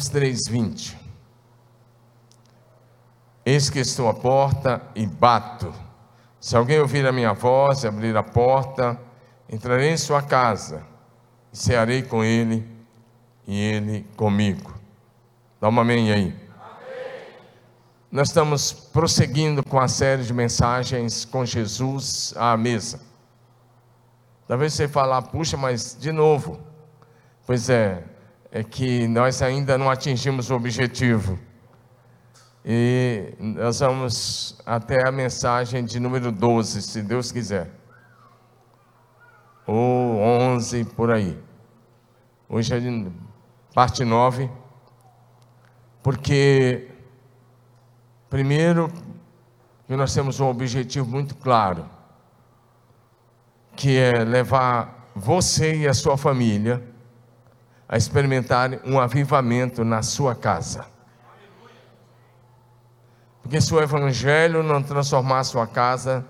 Apocalipse 3:20. Eis que estou à porta e bato. Se alguém ouvir a minha voz e abrir a porta, entrarei em sua casa e cearei com ele e ele comigo. Dá uma amém aí. Amém. Nós estamos prosseguindo com a série de mensagens com Jesus à mesa. Talvez você falar, puxa, mas de novo. Pois é, é que nós ainda não atingimos o objetivo. E nós vamos até a mensagem de número 12, se Deus quiser. Ou 11 por aí. Hoje é parte 9. Porque, primeiro, nós temos um objetivo muito claro, que é levar você e a sua família a experimentar um avivamento na sua casa. Porque se o Evangelho não transformar a sua casa,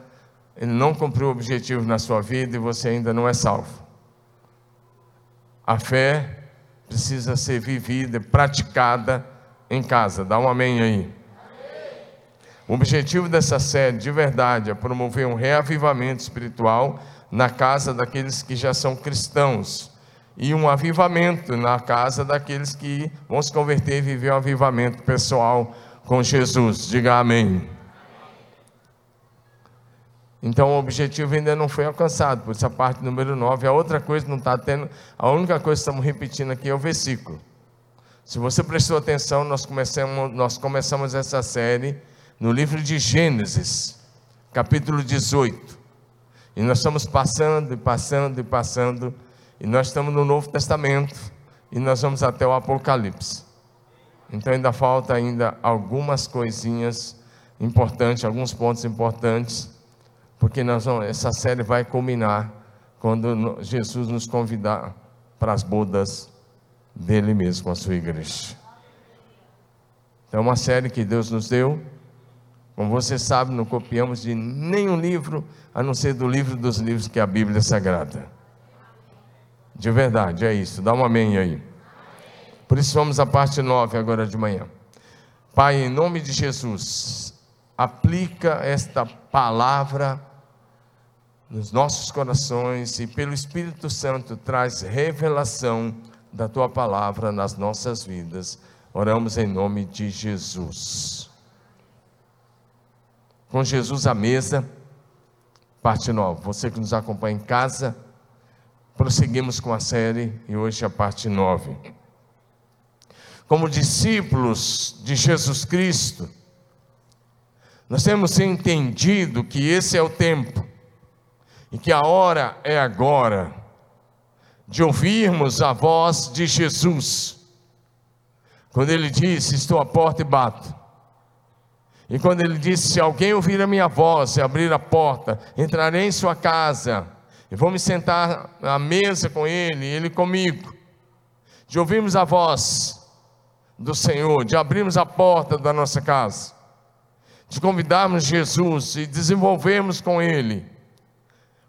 ele não cumpriu o objetivo na sua vida e você ainda não é salvo. A fé precisa ser vivida, praticada em casa. Dá um amém aí. O objetivo dessa série, de verdade, é promover um reavivamento espiritual na casa daqueles que já são cristãos e um avivamento na casa daqueles que vão se converter e viver um avivamento pessoal com Jesus. Diga amém. Então o objetivo ainda não foi alcançado, por essa parte número 9. A outra coisa não está tendo, a única coisa que estamos repetindo aqui é o versículo. Se você prestou atenção, nós começamos, nós começamos essa série no livro de Gênesis, capítulo 18. E nós estamos passando e passando e passando e nós estamos no Novo Testamento e nós vamos até o Apocalipse. Então ainda falta ainda algumas coisinhas importantes, alguns pontos importantes, porque nós vamos, essa série vai culminar quando Jesus nos convidar para as bodas dele mesmo com a sua igreja. É uma série que Deus nos deu. Como você sabe, não copiamos de nenhum livro, a não ser do livro dos livros que é a Bíblia Sagrada. De verdade, é isso. Dá um amém aí. Por isso vamos à parte 9 agora de manhã. Pai, em nome de Jesus, aplica esta palavra nos nossos corações e pelo Espírito Santo traz revelação da tua palavra nas nossas vidas. Oramos em nome de Jesus. Com Jesus à mesa, parte 9. Você que nos acompanha em casa, prosseguimos com a série e hoje a parte 9. Como discípulos de Jesus Cristo, nós temos entendido que esse é o tempo e que a hora é agora de ouvirmos a voz de Jesus. Quando ele disse: Estou à porta e bato. E quando ele disse: Se alguém ouvir a minha voz e abrir a porta, entrarei em sua casa e vou me sentar à mesa com ele, ele comigo, de ouvirmos a voz do Senhor, de abrirmos a porta da nossa casa, de convidarmos Jesus e desenvolvermos com ele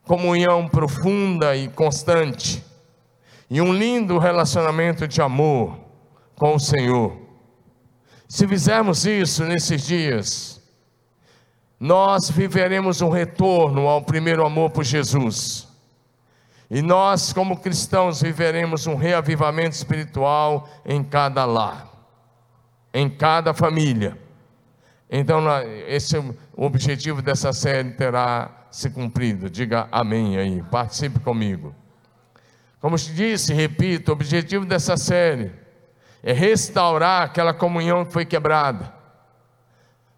comunhão profunda e constante, e um lindo relacionamento de amor com o Senhor. Se fizermos isso nesses dias, nós viveremos um retorno ao primeiro amor por Jesus e nós, como cristãos, viveremos um reavivamento espiritual em cada lar, em cada família. Então, esse é o objetivo dessa série terá se cumprido. Diga amém aí, participe comigo. Como te disse, repito, o objetivo dessa série é restaurar aquela comunhão que foi quebrada.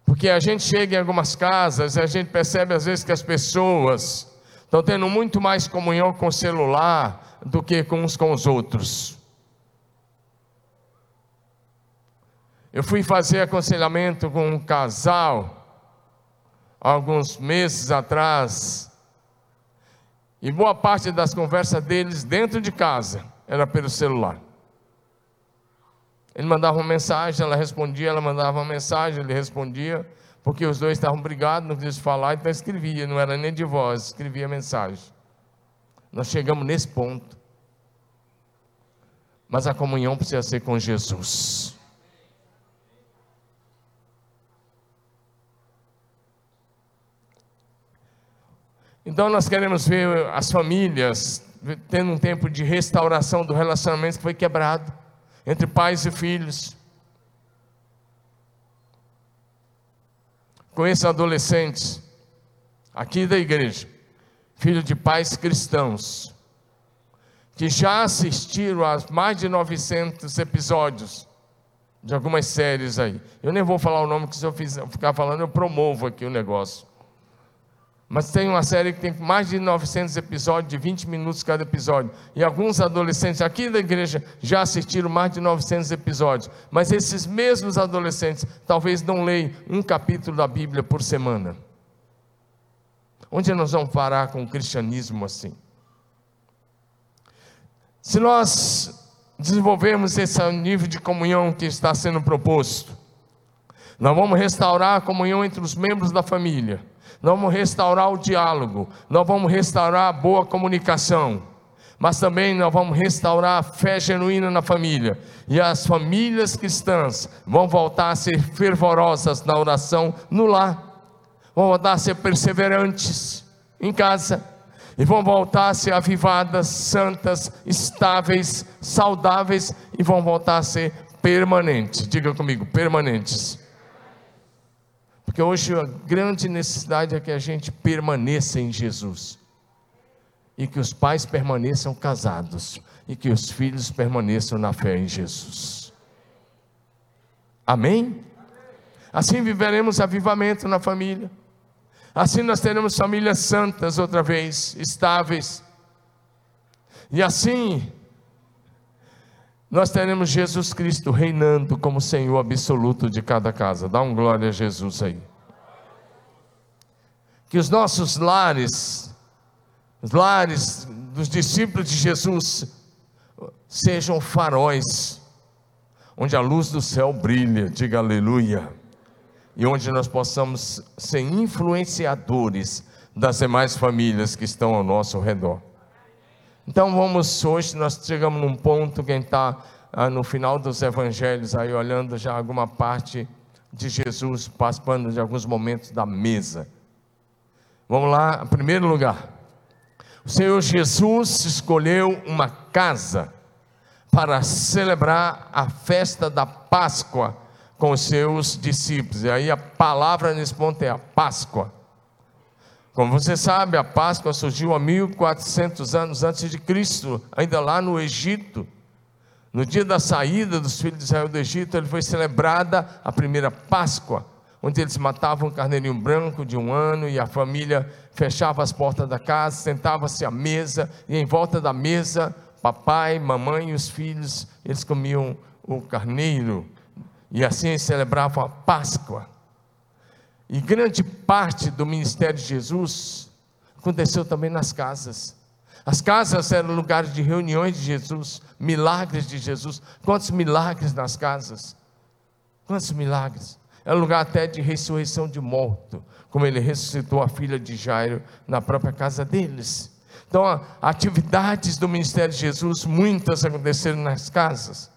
Porque a gente chega em algumas casas e a gente percebe às vezes que as pessoas estão tendo muito mais comunhão com o celular do que com uns com os outros. Eu fui fazer aconselhamento com um casal alguns meses atrás, e boa parte das conversas deles dentro de casa era pelo celular. Ele mandava uma mensagem, ela respondia, ela mandava uma mensagem, ele respondia porque os dois estavam brigados, não quis falar, então escrevia, não era nem de voz, escrevia mensagem. Nós chegamos nesse ponto. mas a comunhão precisa ser com Jesus. Então nós queremos ver as famílias tendo um tempo de restauração do relacionamento que foi quebrado entre pais e filhos. Conheço adolescentes aqui da igreja, filhos de pais cristãos, que já assistiram a mais de 900 episódios de algumas séries aí. Eu nem vou falar o nome, que se eu ficar falando, eu promovo aqui o negócio. Mas tem uma série que tem mais de 900 episódios, de 20 minutos cada episódio. E alguns adolescentes aqui da igreja já assistiram mais de 900 episódios. Mas esses mesmos adolescentes talvez não leiam um capítulo da Bíblia por semana. Onde nós vamos parar com o cristianismo assim? Se nós desenvolvermos esse nível de comunhão que está sendo proposto, nós vamos restaurar a comunhão entre os membros da família nós vamos restaurar o diálogo, nós vamos restaurar a boa comunicação, mas também nós vamos restaurar a fé genuína na família, e as famílias cristãs vão voltar a ser fervorosas na oração no lar, vão voltar a ser perseverantes em casa, e vão voltar a ser avivadas, santas, estáveis, saudáveis, e vão voltar a ser permanentes. Diga comigo, permanentes. Porque hoje a grande necessidade é que a gente permaneça em Jesus. E que os pais permaneçam casados. E que os filhos permaneçam na fé em Jesus. Amém? Assim viveremos avivamento na família. Assim nós teremos famílias santas outra vez, estáveis. E assim nós teremos Jesus Cristo reinando como Senhor absoluto de cada casa. Dá um glória a Jesus aí. Que os nossos lares, os lares dos discípulos de Jesus, sejam faróis, onde a luz do céu brilha, diga aleluia, e onde nós possamos ser influenciadores das demais famílias que estão ao nosso redor. Então vamos hoje, nós chegamos num ponto, quem está ah, no final dos evangelhos, aí olhando já alguma parte de Jesus, participando de alguns momentos da mesa. Vamos lá, em primeiro lugar. O Senhor Jesus escolheu uma casa para celebrar a festa da Páscoa com os seus discípulos. E aí a palavra nesse ponto é a Páscoa. Como você sabe, a Páscoa surgiu há 1400 anos antes de Cristo, ainda lá no Egito. No dia da saída dos filhos de Israel do Egito, ele foi celebrada a primeira Páscoa, onde eles matavam um carneirinho branco de um ano e a família fechava as portas da casa, sentava-se à mesa e em volta da mesa, papai, mamãe e os filhos, eles comiam o carneiro e assim celebravam a Páscoa. E grande parte do ministério de Jesus aconteceu também nas casas. As casas eram lugares de reuniões de Jesus, milagres de Jesus. Quantos milagres nas casas? Quantos milagres? Era lugar até de ressurreição de morto, como ele ressuscitou a filha de Jairo na própria casa deles. Então, atividades do ministério de Jesus, muitas aconteceram nas casas.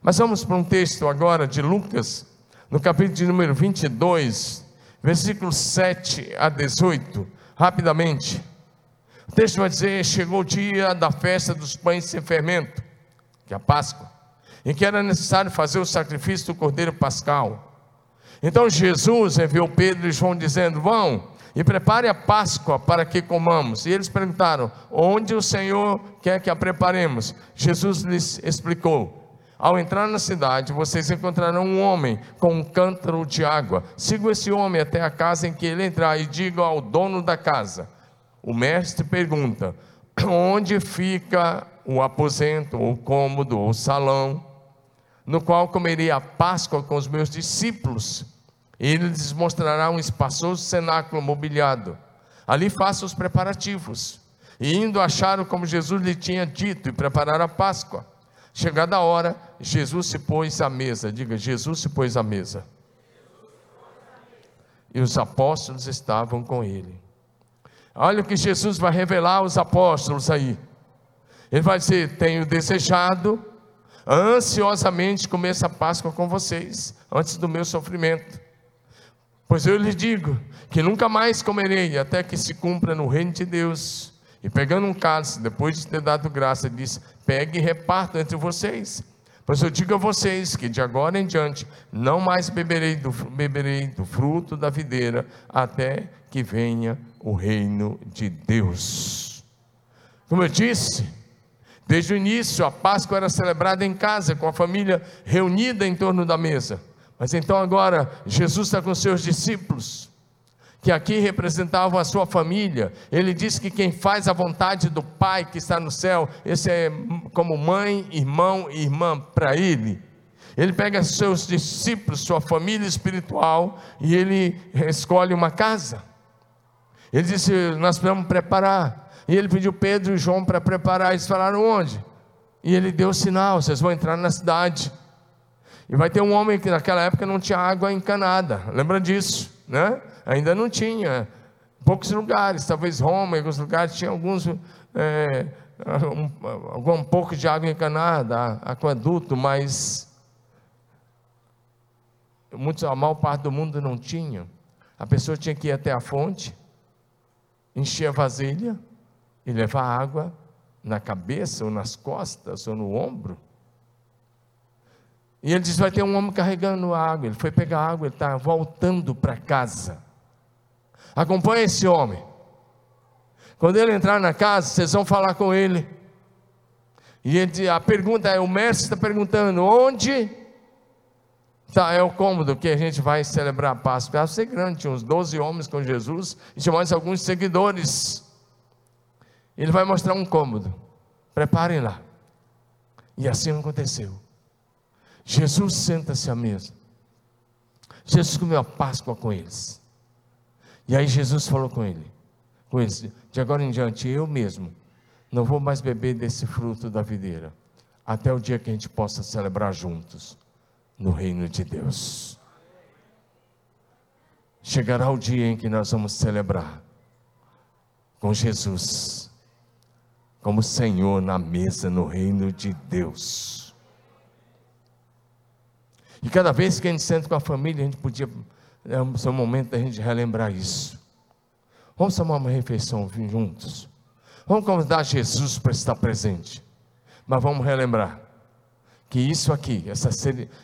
Mas vamos para um texto agora de Lucas, no capítulo de número 22, versículos 7 a 18, rapidamente. O texto vai dizer: Chegou o dia da festa dos pães sem fermento, que é a Páscoa, em que era necessário fazer o sacrifício do cordeiro pascal. Então Jesus enviou Pedro e João dizendo: Vão e prepare a Páscoa para que comamos. E eles perguntaram: Onde o Senhor quer que a preparemos? Jesus lhes explicou: ao entrar na cidade, vocês encontrarão um homem com um cântaro de água. Sigam esse homem até a casa em que ele entrar e digam ao dono da casa. O mestre pergunta: onde fica o aposento, ou cômodo, ou salão, no qual comeria a Páscoa com os meus discípulos? Ele lhes mostrará um espaçoso cenáculo mobiliado. Ali faça os preparativos. E indo acharam como Jesus lhe tinha dito e prepararam a Páscoa. Chegada a hora, Jesus se pôs à mesa. Diga, Jesus se pôs à mesa. E os apóstolos estavam com ele. Olha o que Jesus vai revelar aos apóstolos aí. Ele vai dizer: Tenho desejado ansiosamente comer essa Páscoa com vocês, antes do meu sofrimento. Pois eu lhes digo que nunca mais comerei, até que se cumpra no reino de Deus. E pegando um cálice, depois de ter dado graça, disse: Pegue e reparta entre vocês. Pois eu digo a vocês que de agora em diante não mais beberei do, beberei do fruto da videira, até que venha o reino de Deus. Como eu disse, desde o início a Páscoa era celebrada em casa, com a família reunida em torno da mesa. Mas então agora Jesus está com seus discípulos, que aqui representavam a sua família. Ele diz que quem faz a vontade do Pai que está no céu, esse é como mãe, irmão e irmã para ele. Ele pega seus discípulos, sua família espiritual, e ele escolhe uma casa. Ele disse: Nós precisamos preparar. E ele pediu Pedro e João para preparar. Eles falaram: Onde? E ele deu o sinal: Vocês vão entrar na cidade. E vai ter um homem que naquela época não tinha água encanada. Lembra disso, né? Ainda não tinha. Poucos lugares, talvez Roma, em alguns lugares tinha alguns é, um, pouco de água encanada, aqueduto, mas muitos, a maior parte do mundo não tinha. A pessoa tinha que ir até a fonte, encher a vasilha e levar água na cabeça, ou nas costas, ou no ombro. E ele diz: vai ter um homem carregando água. Ele foi pegar água, ele está voltando para casa. Acompanhe esse homem. Quando ele entrar na casa, vocês vão falar com ele. E ele, a pergunta é: o mestre está perguntando, onde tá, é o cômodo que a gente vai celebrar a Páscoa? Vai ser grande, tinha uns 12 homens com Jesus e tinha mais alguns seguidores. Ele vai mostrar um cômodo. Preparem lá. E assim aconteceu. Jesus senta-se à mesa. Jesus comeu a Páscoa com eles. E aí Jesus falou com ele, com eles, de agora em diante eu mesmo não vou mais beber desse fruto da videira, até o dia que a gente possa celebrar juntos no reino de Deus. Chegará o dia em que nós vamos celebrar com Jesus como Senhor na mesa no reino de Deus. E cada vez que a gente senta com a família, a gente podia. É um momento da gente relembrar isso. Vamos tomar uma refeição juntos. Vamos convidar Jesus para estar presente. Mas vamos relembrar que isso aqui, essa,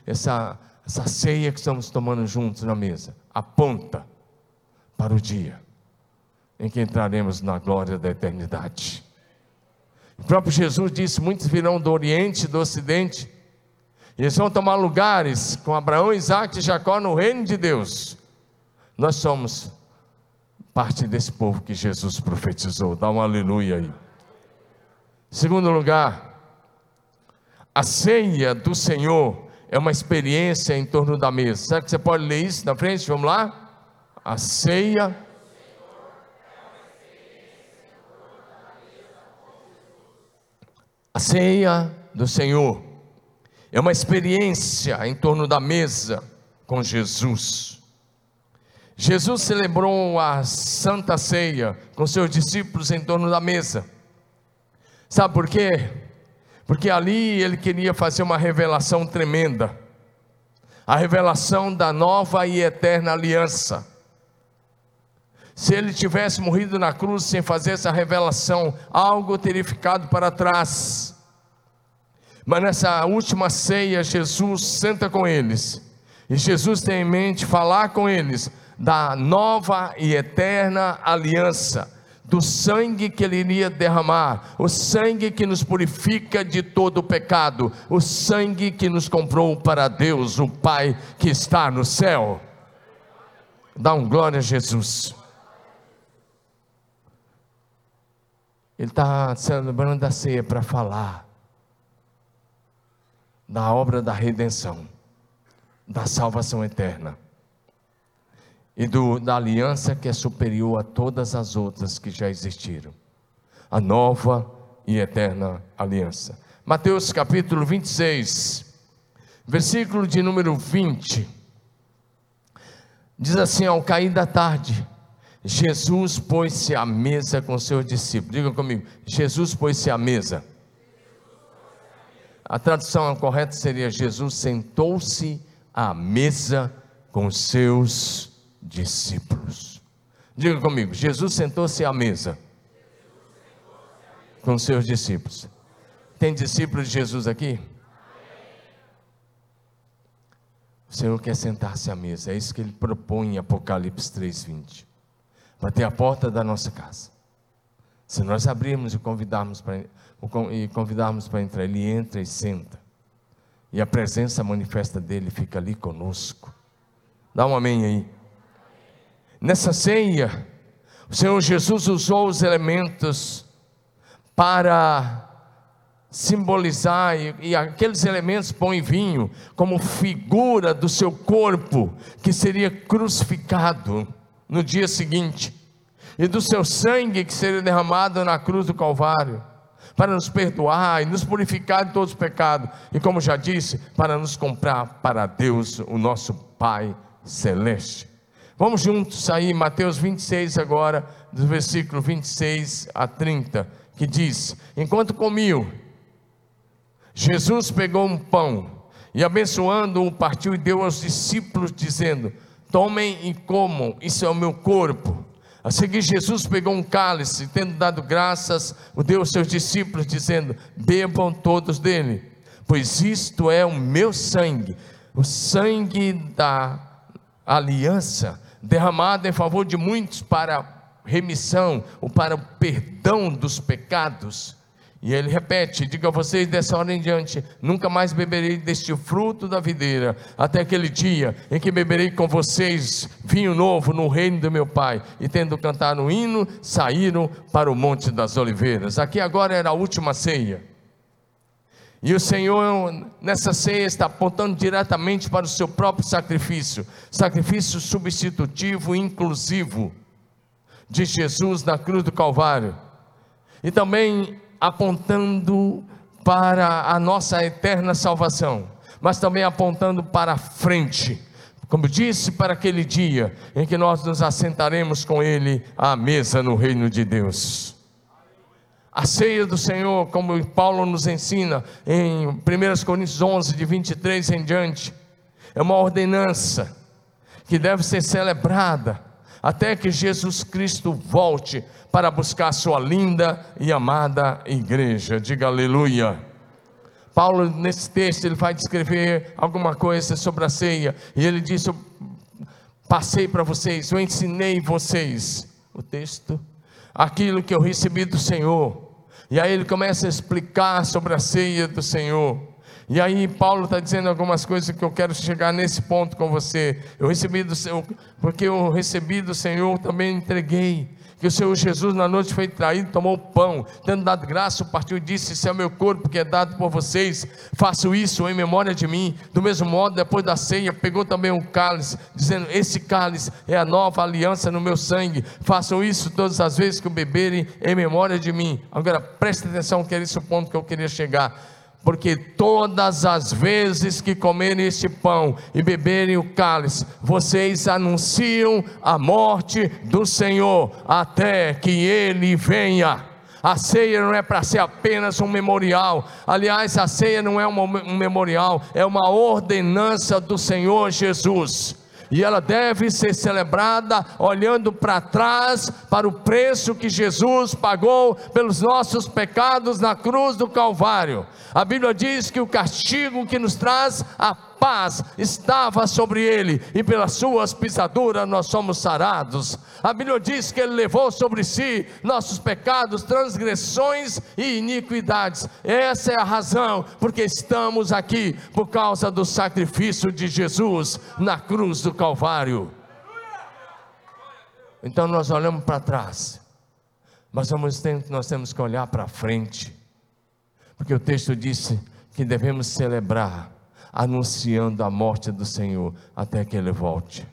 essa, essa ceia que estamos tomando juntos na mesa, aponta para o dia em que entraremos na glória da eternidade. O próprio Jesus disse: muitos virão do Oriente e do Ocidente eles vão tomar lugares com Abraão, Isaac e Jacó no reino de Deus. Nós somos parte desse povo que Jesus profetizou. Dá um aleluia aí. Segundo lugar, a ceia do Senhor é uma experiência em torno da mesa. Será que você pode ler isso na frente? Vamos lá? A ceia. A ceia do Senhor é uma experiência em torno da mesa com Jesus. Jesus celebrou a Santa Ceia com seus discípulos em torno da mesa. Sabe por quê? Porque ali ele queria fazer uma revelação tremenda a revelação da nova e eterna aliança. Se ele tivesse morrido na cruz sem fazer essa revelação, algo teria ficado para trás. Mas nessa última ceia, Jesus senta com eles. E Jesus tem em mente falar com eles da nova e eterna aliança, do sangue que ele iria derramar, o sangue que nos purifica de todo o pecado, o sangue que nos comprou para Deus, o Pai que está no céu. Dá um glória a Jesus. Ele está celebrando a ceia para falar da obra da redenção, da salvação eterna e do, da aliança que é superior a todas as outras que já existiram a nova e eterna aliança. Mateus capítulo 26, versículo de número 20, diz assim: Ao cair da tarde, Jesus pôs-se à mesa com seus discípulos. Diga comigo: Jesus pôs-se à mesa a tradução correta seria: Jesus sentou-se à mesa com os seus discípulos. Diga comigo: Jesus sentou-se à mesa com os seus discípulos. Tem discípulos de Jesus aqui? O Senhor quer sentar-se à mesa, é isso que ele propõe em Apocalipse 3,20. Bater a porta da nossa casa. Se nós abrirmos e convidarmos para e convidarmos para entrar, ele entra e senta. E a presença manifesta dele fica ali conosco. Dá um amém aí. Nessa ceia, o Senhor Jesus usou os elementos para simbolizar, e, e, aqueles elementos põe vinho como figura do seu corpo, que seria crucificado no dia seguinte, e do seu sangue que seria derramado na cruz do Calvário, para nos perdoar e nos purificar de todos os pecados, e como já disse, para nos comprar para Deus, o nosso Pai Celeste. Vamos juntos aí, Mateus 26 agora, do versículo 26 a 30, que diz: Enquanto comiam, Jesus pegou um pão e, abençoando-o, partiu e deu aos discípulos, dizendo: Tomem e comam, isso é o meu corpo. A seguir, Jesus pegou um cálice, tendo dado graças, o deu aos seus discípulos, dizendo: Bebam todos dele, pois isto é o meu sangue, o sangue da aliança, derramado em favor de muitos para remissão ou para o perdão dos pecados. E ele repete: diga a vocês dessa hora em diante: nunca mais beberei deste fruto da videira, até aquele dia em que beberei com vocês vinho novo no reino do meu Pai. E tendo cantado um hino, saíram para o Monte das Oliveiras. Aqui agora era a última ceia. E o Senhor, nessa ceia, está apontando diretamente para o seu próprio sacrifício sacrifício substitutivo e inclusivo de Jesus na cruz do Calvário. E também apontando para a nossa eterna salvação, mas também apontando para frente. Como disse, para aquele dia em que nós nos assentaremos com Ele à mesa no reino de Deus. A ceia do Senhor, como Paulo nos ensina em 1 Coríntios 11, de 23 em diante, é uma ordenança que deve ser celebrada até que Jesus Cristo volte para buscar sua linda e amada igreja. Diga aleluia. Paulo, nesse texto, ele vai descrever alguma coisa sobre a ceia, e ele diz: Eu passei para vocês, eu ensinei vocês, o texto, aquilo que eu recebi do Senhor. E aí ele começa a explicar sobre a ceia do Senhor. E aí Paulo está dizendo algumas coisas que eu quero chegar nesse ponto com você. Eu recebi do Senhor, porque eu recebi do Senhor, também entreguei. Que o Senhor Jesus na noite foi traído, tomou o pão, tendo dado graça, partiu e disse: Esse é o meu corpo que é dado por vocês, faço isso em memória de mim. Do mesmo modo, depois da ceia, pegou também um cálice, dizendo: Esse cálice é a nova aliança no meu sangue. Façam isso todas as vezes que o beberem em memória de mim. Agora preste atenção, que é esse o ponto que eu queria chegar porque todas as vezes que comerem este pão e beberem o cálice, vocês anunciam a morte do Senhor até que ele venha. A ceia não é para ser apenas um memorial. Aliás, a ceia não é um memorial, é uma ordenança do Senhor Jesus e ela deve ser celebrada olhando para trás para o preço que Jesus pagou pelos nossos pecados na cruz do Calvário. A Bíblia diz que o castigo que nos traz a paz estava sobre ele, e pelas suas pisaduras nós somos sarados. A Bíblia diz que ele levou sobre si nossos pecados, transgressões e iniquidades. Essa é a razão porque estamos aqui por causa do sacrifício de Jesus na cruz do Calvário. Então nós olhamos para trás, mas ao mesmo tempo nós temos que olhar para frente, porque o texto disse que devemos celebrar anunciando a morte do Senhor até que ele volte.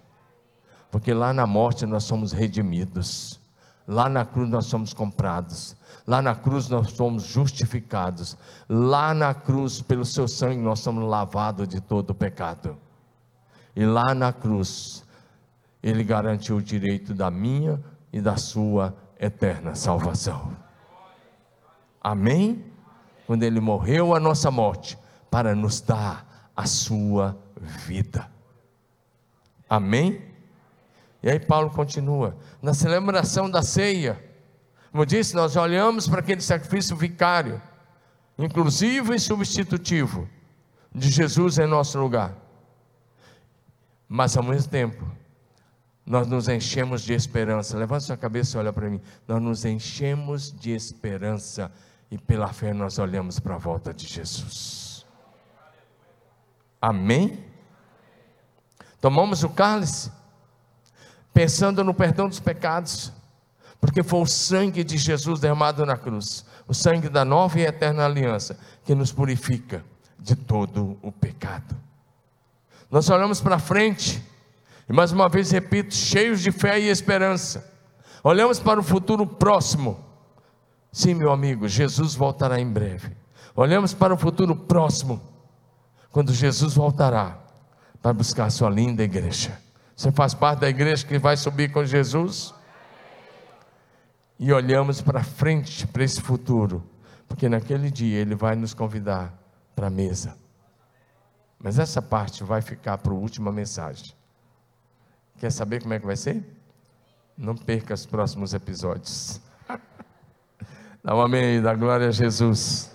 Porque lá na morte nós somos redimidos, lá na cruz nós somos comprados, lá na cruz nós somos justificados, lá na cruz, pelo seu sangue, nós somos lavados de todo o pecado. E lá na cruz, Ele garantiu o direito da minha e da sua eterna salvação. Amém? Quando Ele morreu a nossa morte, para nos dar a sua vida. Amém? E aí Paulo continua, na celebração da ceia, como disse, nós olhamos para aquele sacrifício vicário, inclusivo e substitutivo, de Jesus em nosso lugar. Mas ao mesmo tempo, nós nos enchemos de esperança. Levanta sua cabeça e olha para mim. Nós nos enchemos de esperança e pela fé nós olhamos para a volta de Jesus. Amém? Tomamos o cálice pensando no perdão dos pecados, porque foi o sangue de Jesus derramado na cruz, o sangue da nova e eterna aliança, que nos purifica de todo o pecado. Nós olhamos para frente, e mais uma vez repito, cheios de fé e esperança, olhamos para o futuro próximo. Sim, meu amigo, Jesus voltará em breve. Olhamos para o futuro próximo, quando Jesus voltará para buscar sua linda igreja. Você faz parte da igreja que vai subir com Jesus? E olhamos para frente, para esse futuro, porque naquele dia Ele vai nos convidar para a mesa. Mas essa parte vai ficar para a última mensagem. Quer saber como é que vai ser? Não perca os próximos episódios. Dá um amém, dá glória a Jesus.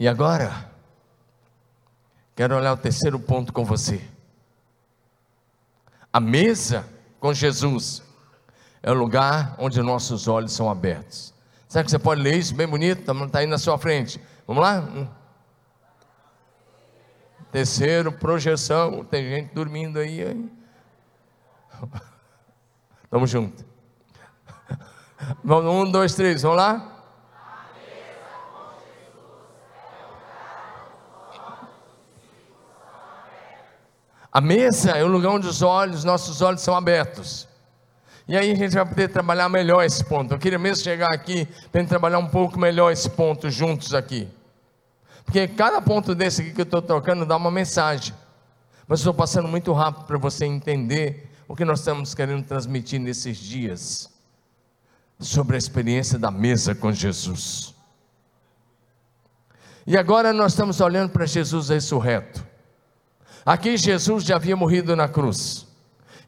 E agora, quero olhar o terceiro ponto com você. A mesa com Jesus é o lugar onde nossos olhos são abertos. Será que você pode ler isso bem bonito? Está aí na sua frente. Vamos lá? Terceiro, projeção. Tem gente dormindo aí. hein? Vamos junto. Vamos, um, dois, três, vamos lá? A mesa é o lugar onde os olhos, nossos olhos são abertos. E aí a gente vai poder trabalhar melhor esse ponto. Eu queria mesmo chegar aqui para trabalhar um pouco melhor esse ponto juntos aqui. Porque cada ponto desse aqui que eu estou trocando dá uma mensagem. Mas estou passando muito rápido para você entender o que nós estamos querendo transmitir nesses dias sobre a experiência da mesa com Jesus. E agora nós estamos olhando para Jesus ressurreto. Aqui Jesus já havia morrido na cruz.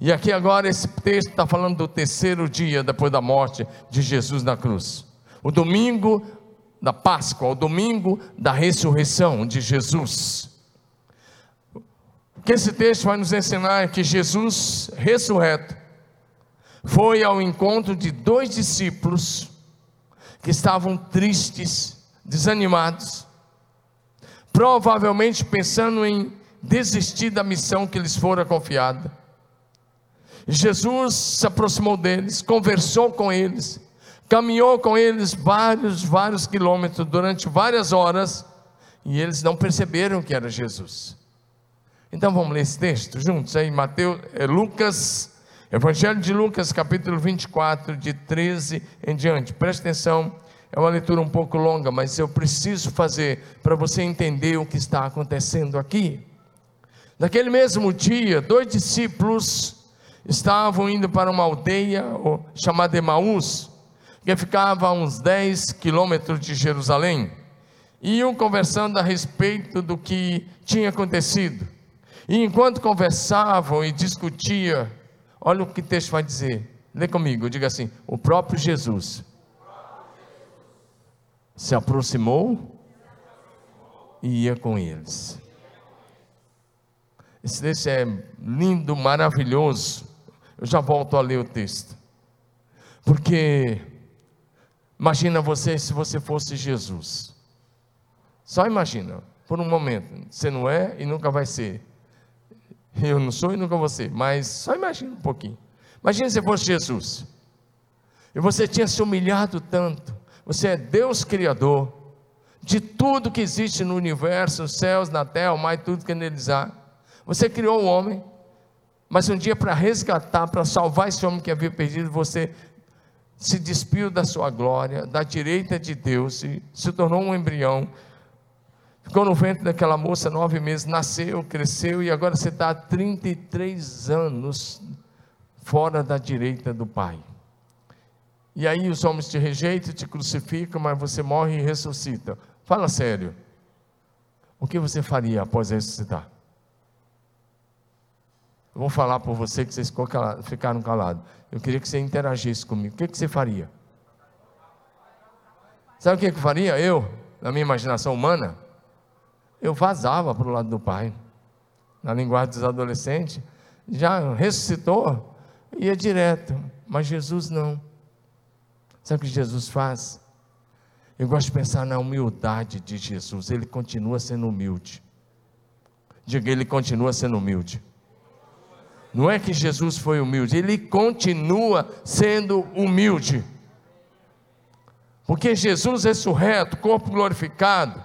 E aqui agora esse texto está falando do terceiro dia depois da morte de Jesus na cruz. O domingo da Páscoa, o domingo da ressurreição de Jesus. O que esse texto vai nos ensinar é que Jesus ressurreto foi ao encontro de dois discípulos que estavam tristes, desanimados, provavelmente pensando em desistir da missão que lhes fora confiada. Jesus se aproximou deles, conversou com eles, caminhou com eles vários, vários quilômetros durante várias horas, e eles não perceberam que era Jesus. Então vamos ler esse texto juntos aí, Mateus, é Lucas, Evangelho de Lucas, capítulo 24, de 13 em diante. Preste atenção, é uma leitura um pouco longa, mas eu preciso fazer para você entender o que está acontecendo aqui. Naquele mesmo dia, dois discípulos estavam indo para uma aldeia chamada Emaús, que ficava a uns 10 quilômetros de Jerusalém, e iam conversando a respeito do que tinha acontecido. E enquanto conversavam e discutiam, olha o que o texto vai dizer. Lê comigo, diga assim: o próprio Jesus se aproximou e ia com eles. Esse texto é lindo, maravilhoso. Eu já volto a ler o texto. Porque imagina você se você fosse Jesus. Só imagina, por um momento. Você não é e nunca vai ser. Eu não sou e nunca vou ser. Mas só imagina um pouquinho. Imagina se fosse Jesus. E você tinha se humilhado tanto. Você é Deus Criador de tudo que existe no universo, os céus, na terra, o mar tudo que neles há. Você criou o homem, mas um dia para resgatar, para salvar esse homem que havia perdido, você se despiu da sua glória, da direita de Deus e se tornou um embrião. Ficou no ventre daquela moça nove meses, nasceu, cresceu e agora você está há 33 anos fora da direita do Pai. e aí os homens te rejeitam, te crucificam, mas você morre e ressuscita. Fala sério. O que você faria após ressuscitar? Eu vou falar por você que vocês ficaram calados. Eu queria que você interagisse comigo. O que, que você faria? Sabe o que, que eu faria? Eu, na minha imaginação humana, eu vazava para o lado do pai. Na linguagem dos adolescentes, já ressuscitou, ia direto. Mas Jesus não. Sabe o que Jesus faz? Eu gosto de pensar na humildade de Jesus. Ele continua sendo humilde. Diga, ele continua sendo humilde. Não é que Jesus foi humilde, ele continua sendo humilde. Porque Jesus ressurreto, corpo glorificado,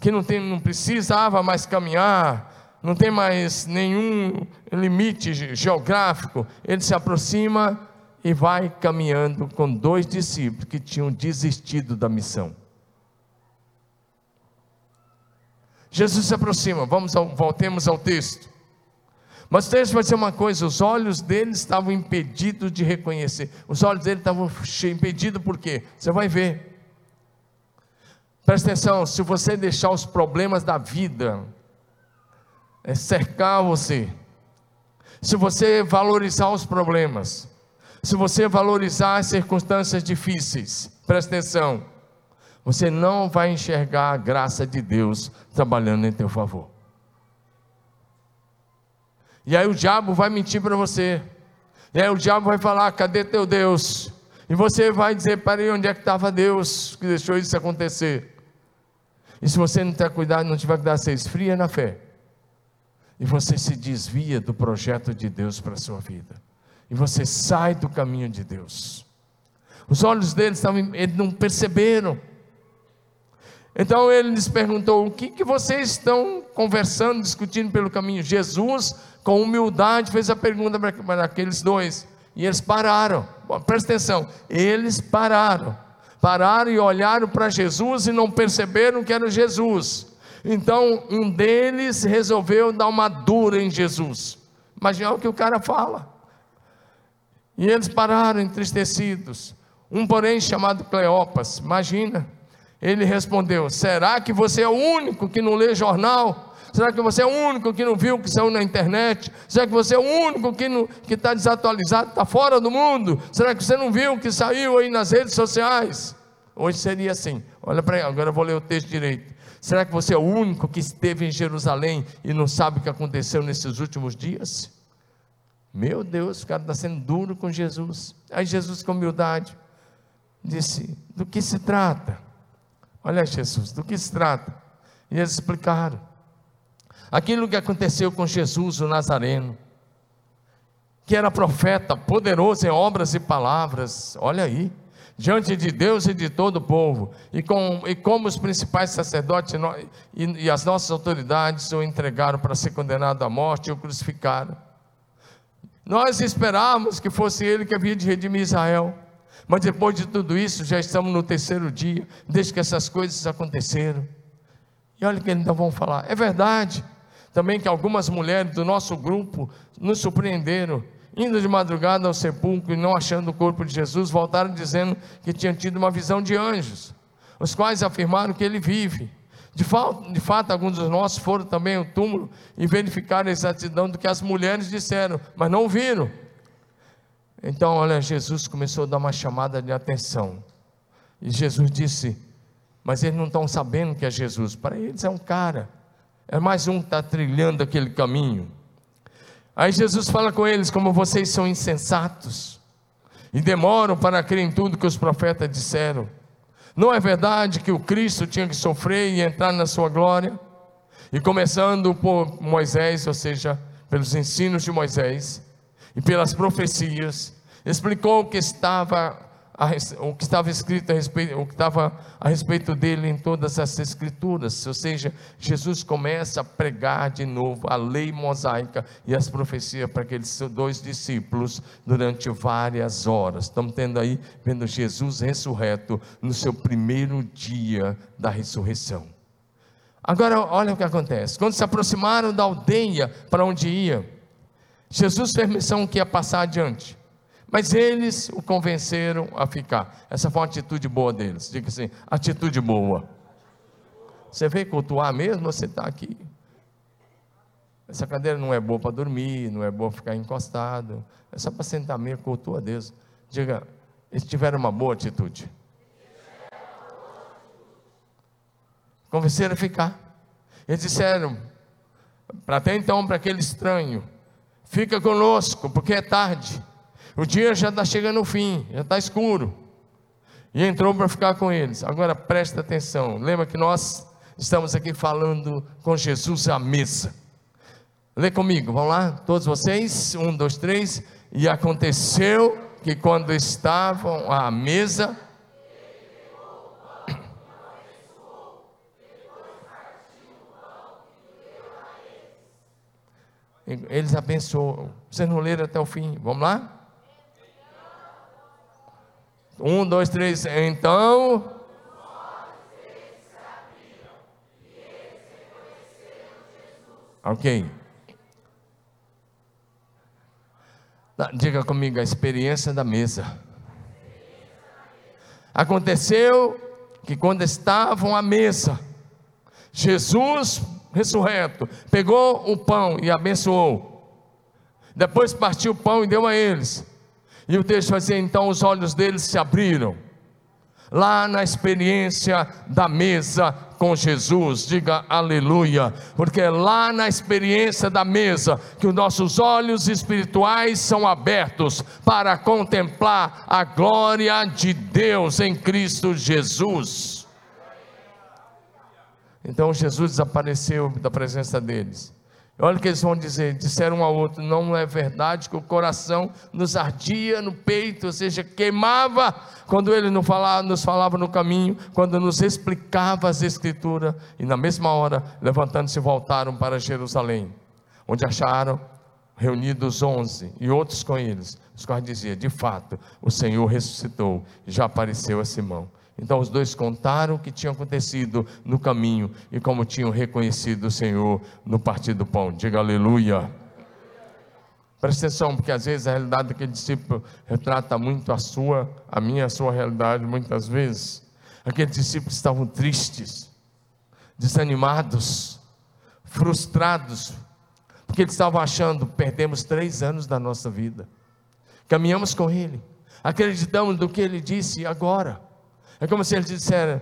que não, tem, não precisava mais caminhar, não tem mais nenhum limite geográfico, ele se aproxima e vai caminhando com dois discípulos que tinham desistido da missão. Jesus se aproxima, vamos ao, voltemos ao texto. Mas texto vai dizer uma coisa: os olhos dele estavam impedidos de reconhecer. Os olhos dele estavam impedidos por quê? Você vai ver. Presta atenção: se você deixar os problemas da vida é cercar você, se você valorizar os problemas, se você valorizar as circunstâncias difíceis, presta atenção, você não vai enxergar a graça de Deus trabalhando em teu favor. E aí o diabo vai mentir para você. E aí o diabo vai falar: cadê teu Deus? E você vai dizer: peraí, onde é que estava Deus que deixou isso acontecer? E se você não tiver cuidado, não tiver cuidado, você esfria na fé. E você se desvia do projeto de Deus para a sua vida. E você sai do caminho de Deus. Os olhos deles eles não perceberam. Então ele lhes perguntou: o que, que vocês estão conversando, discutindo pelo caminho? Jesus com humildade, fez a pergunta para aqueles dois. E eles pararam. Bom, presta atenção. Eles pararam. Pararam e olharam para Jesus e não perceberam que era Jesus. Então, um deles resolveu dar uma dura em Jesus. Imagina o que o cara fala. E eles pararam entristecidos. Um, porém, chamado Cleopas, imagina. Ele respondeu: Será que você é o único que não lê jornal? Será que você é o único que não viu o que saiu na internet? Será que você é o único que está desatualizado, está fora do mundo? Será que você não viu o que saiu aí nas redes sociais? Hoje seria assim. Olha para agora eu vou ler o texto direito. Será que você é o único que esteve em Jerusalém e não sabe o que aconteceu nesses últimos dias? Meu Deus, o cara está sendo duro com Jesus. Aí Jesus, com humildade, disse: Do que se trata? Olha, Jesus, do que se trata? E eles explicaram aquilo que aconteceu com Jesus, o Nazareno, que era profeta, poderoso em obras e palavras, olha aí, diante de Deus e de todo o povo, e, com, e como os principais sacerdotes e, e as nossas autoridades o entregaram para ser condenado à morte e o crucificaram. Nós esperávamos que fosse ele que havia de redimir Israel, mas depois de tudo isso, já estamos no terceiro dia, desde que essas coisas aconteceram. E olha o que ainda vão falar: é verdade, também que algumas mulheres do nosso grupo nos surpreenderam, indo de madrugada ao sepulcro e não achando o corpo de Jesus, voltaram dizendo que tinham tido uma visão de anjos, os quais afirmaram que ele vive. De fato, de fato, alguns dos nossos foram também ao túmulo e verificaram a exatidão do que as mulheres disseram, mas não viram. Então, olha, Jesus começou a dar uma chamada de atenção. E Jesus disse: Mas eles não estão sabendo que é Jesus. Para eles é um cara. É mais um que está trilhando aquele caminho. Aí Jesus fala com eles: como vocês são insensatos e demoram para crer em tudo que os profetas disseram. Não é verdade que o Cristo tinha que sofrer e entrar na sua glória? E começando por Moisés, ou seja, pelos ensinos de Moisés e pelas profecias, explicou que estava o que estava escrito a respeito, o que estava a respeito dele em todas as escrituras, ou seja, Jesus começa a pregar de novo a lei mosaica e as profecias para aqueles dois discípulos durante várias horas. Estamos tendo aí vendo Jesus ressurreto no seu primeiro dia da ressurreição. Agora olha o que acontece. Quando se aproximaram da aldeia para onde ia, Jesus fez menção que ia passar adiante. Mas eles o convenceram a ficar. Essa foi uma atitude boa deles. Diga assim: atitude boa. Você veio cultuar mesmo você está aqui? Essa cadeira não é boa para dormir, não é boa ficar encostado. É só para sentar mesmo, cultua Deus. Diga, eles tiveram uma boa atitude. Convenceram a ficar. Eles disseram, para até então, para aquele estranho, fica conosco, porque é tarde. O dia já está chegando ao fim, já está escuro. E entrou para ficar com eles. Agora presta atenção. Lembra que nós estamos aqui falando com Jesus à mesa. Lê comigo, vamos lá, todos vocês. Um, dois, três. E aconteceu que quando estavam à mesa, eles abençoam. Vocês não leram até o fim. Vamos lá? Um, dois, três. Então. Ok. Diga comigo a experiência da mesa. Aconteceu que quando estavam à mesa, Jesus ressurreto, pegou o pão e abençoou. Depois partiu o pão e deu a eles. E o texto dizer: então os olhos deles se abriram. Lá na experiência da mesa com Jesus, diga aleluia, porque é lá na experiência da mesa que os nossos olhos espirituais são abertos para contemplar a glória de Deus em Cristo Jesus. Então Jesus desapareceu da presença deles. Olha o que eles vão dizer: disseram um ao outro, não é verdade que o coração nos ardia no peito, ou seja, queimava quando ele nos falava, nos falava no caminho, quando nos explicava as Escrituras, e na mesma hora, levantando-se, voltaram para Jerusalém, onde acharam reunidos onze e outros com eles, os quais diziam: de fato, o Senhor ressuscitou, e já apareceu a Simão. Então os dois contaram o que tinha acontecido no caminho e como tinham reconhecido o Senhor no partir do pão. Diga aleluia. Presta atenção, porque às vezes a realidade daquele discípulo retrata muito a sua, a minha, a sua realidade, muitas vezes. Aqueles discípulos estavam tristes, desanimados, frustrados, porque eles estavam achando: perdemos três anos da nossa vida, caminhamos com Ele, acreditamos no que Ele disse agora é como se eles estivessem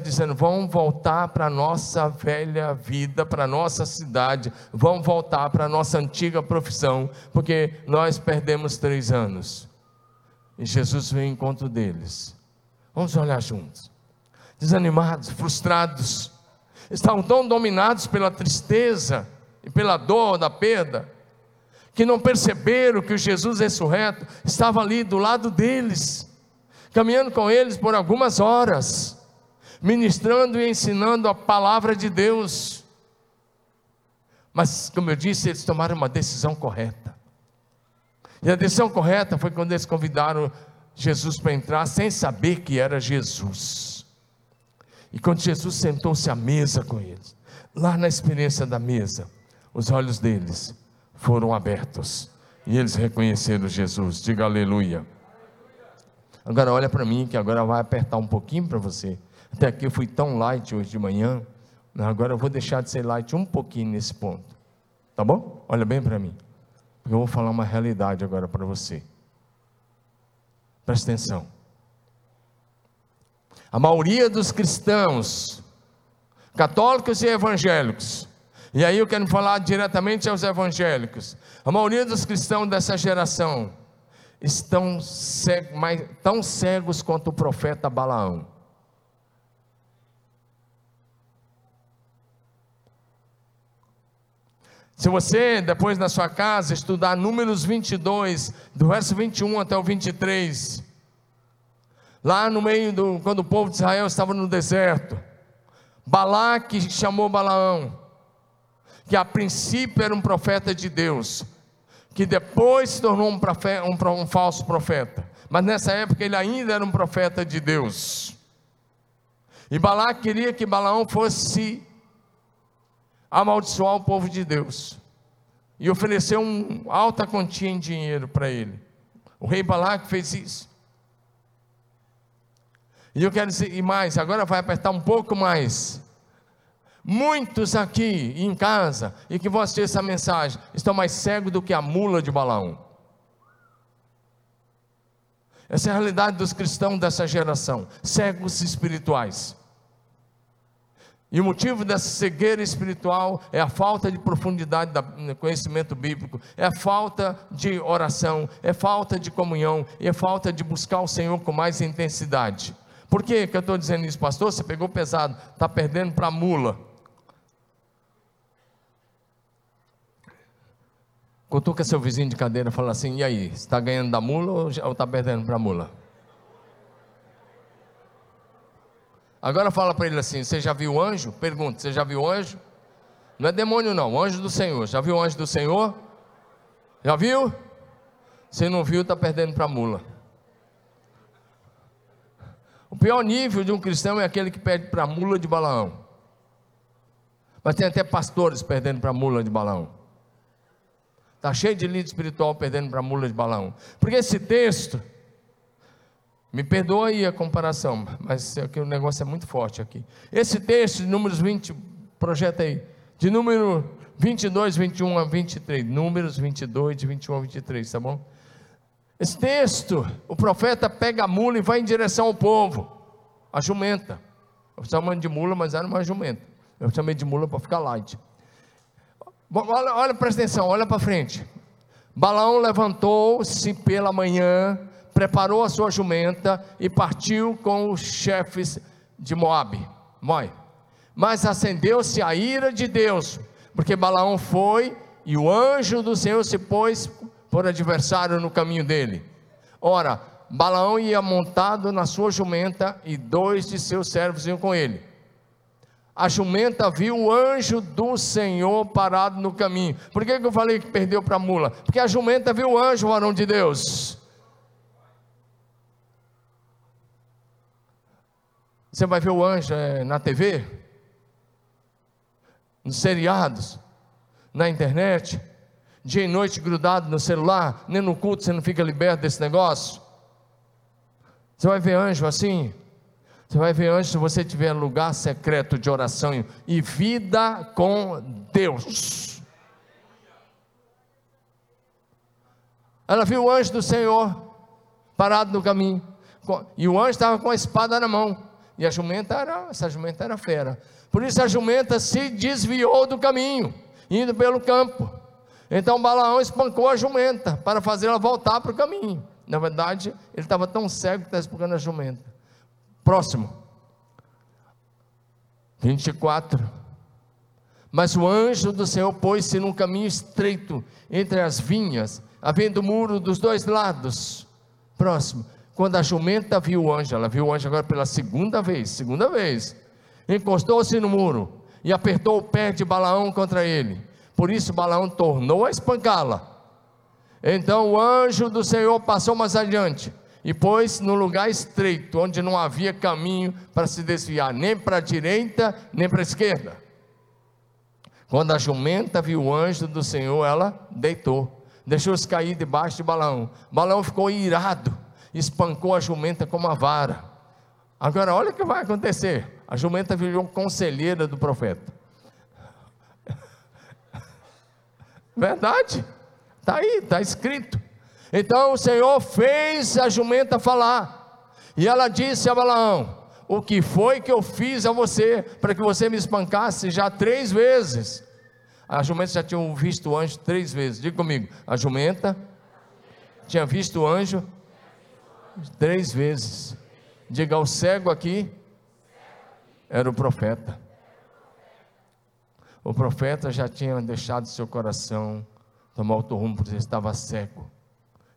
dizendo: vamos voltar para a nossa velha vida, para a nossa cidade, vamos voltar para a nossa antiga profissão, porque nós perdemos três anos. E Jesus veio em encontro deles. Vamos olhar juntos. Desanimados, frustrados, estavam tão dominados pela tristeza e pela dor da perda, que não perceberam que o Jesus ressurreto estava ali do lado deles caminhando com eles por algumas horas, ministrando e ensinando a palavra de Deus. Mas, como eu disse, eles tomaram uma decisão correta. E a decisão correta foi quando eles convidaram Jesus para entrar, sem saber que era Jesus. E quando Jesus sentou-se à mesa com eles, lá na experiência da mesa, os olhos deles foram abertos e eles reconheceram Jesus. Diga aleluia. Agora olha para mim que agora vai apertar um pouquinho para você. Até aqui eu fui tão light hoje de manhã. Agora eu vou deixar de ser light um pouquinho nesse ponto. Tá bom? Olha bem para mim. Porque eu vou falar uma realidade agora para você. Presta atenção. A maioria dos cristãos, católicos e evangélicos, e aí eu quero falar diretamente aos evangélicos. A maioria dos cristãos dessa geração estão cegos, mais, tão cegos quanto o profeta Balaão. Se você, depois na sua casa, estudar Números 22, do verso 21 até o 23, lá no meio do, quando o povo de Israel estava no deserto, Balaque chamou Balaão, que a princípio era um profeta de Deus, que depois se tornou um, profeta, um, um falso profeta, mas nessa época ele ainda era um profeta de Deus. E Balac queria que Balaão fosse amaldiçoar o povo de Deus. E ofereceu uma alta quantia em dinheiro para ele. O rei Balaque fez isso. E eu quero dizer, e mais, agora vai apertar um pouco mais. Muitos aqui em casa e que vão assistir essa mensagem estão mais cegos do que a mula de Balaão. Essa é a realidade dos cristãos dessa geração, cegos espirituais. E o motivo dessa cegueira espiritual é a falta de profundidade do conhecimento bíblico, é a falta de oração, é falta de comunhão, é falta de buscar o Senhor com mais intensidade. Por que, que eu estou dizendo isso, pastor? Você pegou pesado, está perdendo para a mula. Cutuca seu vizinho de cadeira e fala assim: e aí, está ganhando da mula ou está perdendo para a mula? Agora fala para ele assim: você já viu anjo? Pergunta: você já viu anjo? Não é demônio, não, anjo do Senhor. Já viu anjo do Senhor? Já viu? Se não viu, está perdendo para a mula. O pior nível de um cristão é aquele que perde para a mula de Balaão. Mas tem até pastores perdendo para a mula de Balaão. Está cheio de líder espiritual perdendo para a mula de Balaão. Porque esse texto, me perdoa aí a comparação, mas aqui, o negócio é muito forte aqui. Esse texto de Números 20, projeta aí, de número 22, 21 a 23. Números 22, 21 a 23, tá bom? Esse texto, o profeta pega a mula e vai em direção ao povo, a jumenta. Eu chamando de mula, mas era uma jumenta. Eu chamei de mula para ficar light. Olha, olha, presta atenção, olha para frente. Balaão levantou-se pela manhã, preparou a sua jumenta e partiu com os chefes de Moabe. Moi. Mas acendeu-se a ira de Deus, porque Balaão foi e o anjo do Senhor se pôs por adversário no caminho dele. Ora, Balaão ia montado na sua jumenta e dois de seus servos iam com ele. A jumenta viu o anjo do Senhor parado no caminho. Por que, que eu falei que perdeu para a mula? Porque a jumenta viu o anjo, o varão de Deus. Você vai ver o anjo é, na TV, nos seriados, na internet dia e noite grudado no celular, nem no culto você não fica liberto desse negócio. Você vai ver anjo assim. Você vai ver anjo se você tiver lugar secreto de oração e vida com Deus. Ela viu o anjo do Senhor parado no caminho. E o anjo estava com a espada na mão. E a jumenta era, essa jumenta era fera. Por isso a jumenta se desviou do caminho, indo pelo campo. Então Balaão espancou a jumenta para fazê-la voltar para o caminho. Na verdade, ele estava tão cego que está espancando a jumenta. Próximo. 24. Mas o anjo do Senhor pôs-se num caminho estreito entre as vinhas, havendo muro dos dois lados. Próximo. Quando a jumenta viu o anjo, ela viu o anjo agora pela segunda vez, segunda vez, encostou-se no muro e apertou o pé de Balaão contra ele. Por isso Balaão tornou a espancá-la. Então o anjo do Senhor passou mais adiante e pôs no lugar estreito, onde não havia caminho para se desviar, nem para a direita, nem para a esquerda. Quando a jumenta viu o anjo do Senhor, ela deitou, deixou-se cair debaixo de Balaão. Balaão ficou irado, espancou a jumenta com uma vara. Agora, olha o que vai acontecer: a jumenta virou conselheira do profeta. Verdade? Está aí, está escrito. Então o Senhor fez a jumenta falar. E ela disse a Balaão: O que foi que eu fiz a você para que você me espancasse já três vezes? A jumenta já tinha visto o anjo três vezes. Diga comigo: a jumenta tinha visto o anjo três vezes. Diga ao cego aqui: era o profeta. O profeta já tinha deixado seu coração tomar outro rumo, porque estava cego.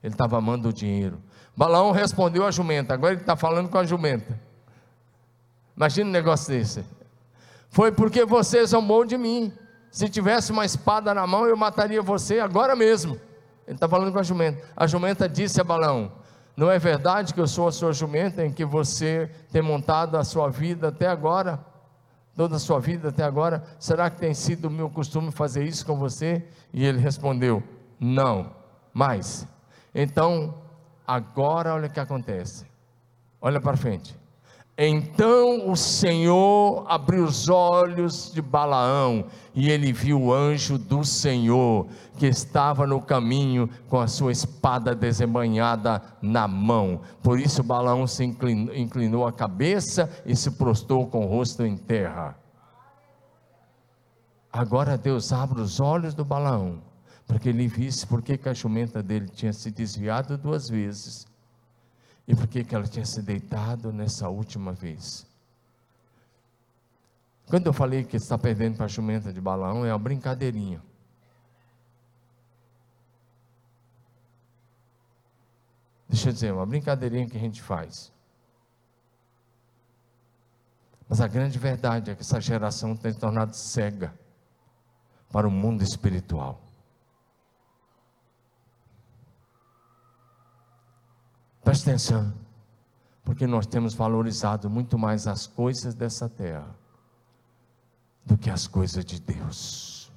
Ele estava amando o dinheiro. Balaão respondeu à jumenta, agora ele está falando com a jumenta. Imagina um negócio desse. Foi porque você zombou de mim. Se tivesse uma espada na mão, eu mataria você agora mesmo. Ele está falando com a jumenta. A jumenta disse a Balaão: Não é verdade que eu sou a sua jumenta, em que você tem montado a sua vida até agora? toda a sua vida até agora? Será que tem sido o meu costume fazer isso com você? E ele respondeu: Não, mais. Então Agora olha o que acontece. Olha para frente. Então o Senhor abriu os olhos de Balaão e ele viu o anjo do Senhor que estava no caminho com a sua espada desembanhada na mão. Por isso Balaão se inclinou, inclinou a cabeça e se prostrou com o rosto em terra. Agora Deus abre os olhos do Balaão para que ele visse por que a jumenta dele tinha se desviado duas vezes e por que ela tinha se deitado nessa última vez. Quando eu falei que está perdendo para a jumenta de Balaão, é uma brincadeirinha. Deixa eu dizer, uma brincadeirinha que a gente faz. Mas a grande verdade é que essa geração tem se tornado cega para o mundo espiritual. Preste atenção, porque nós temos valorizado muito mais as coisas dessa terra do que as coisas de Deus.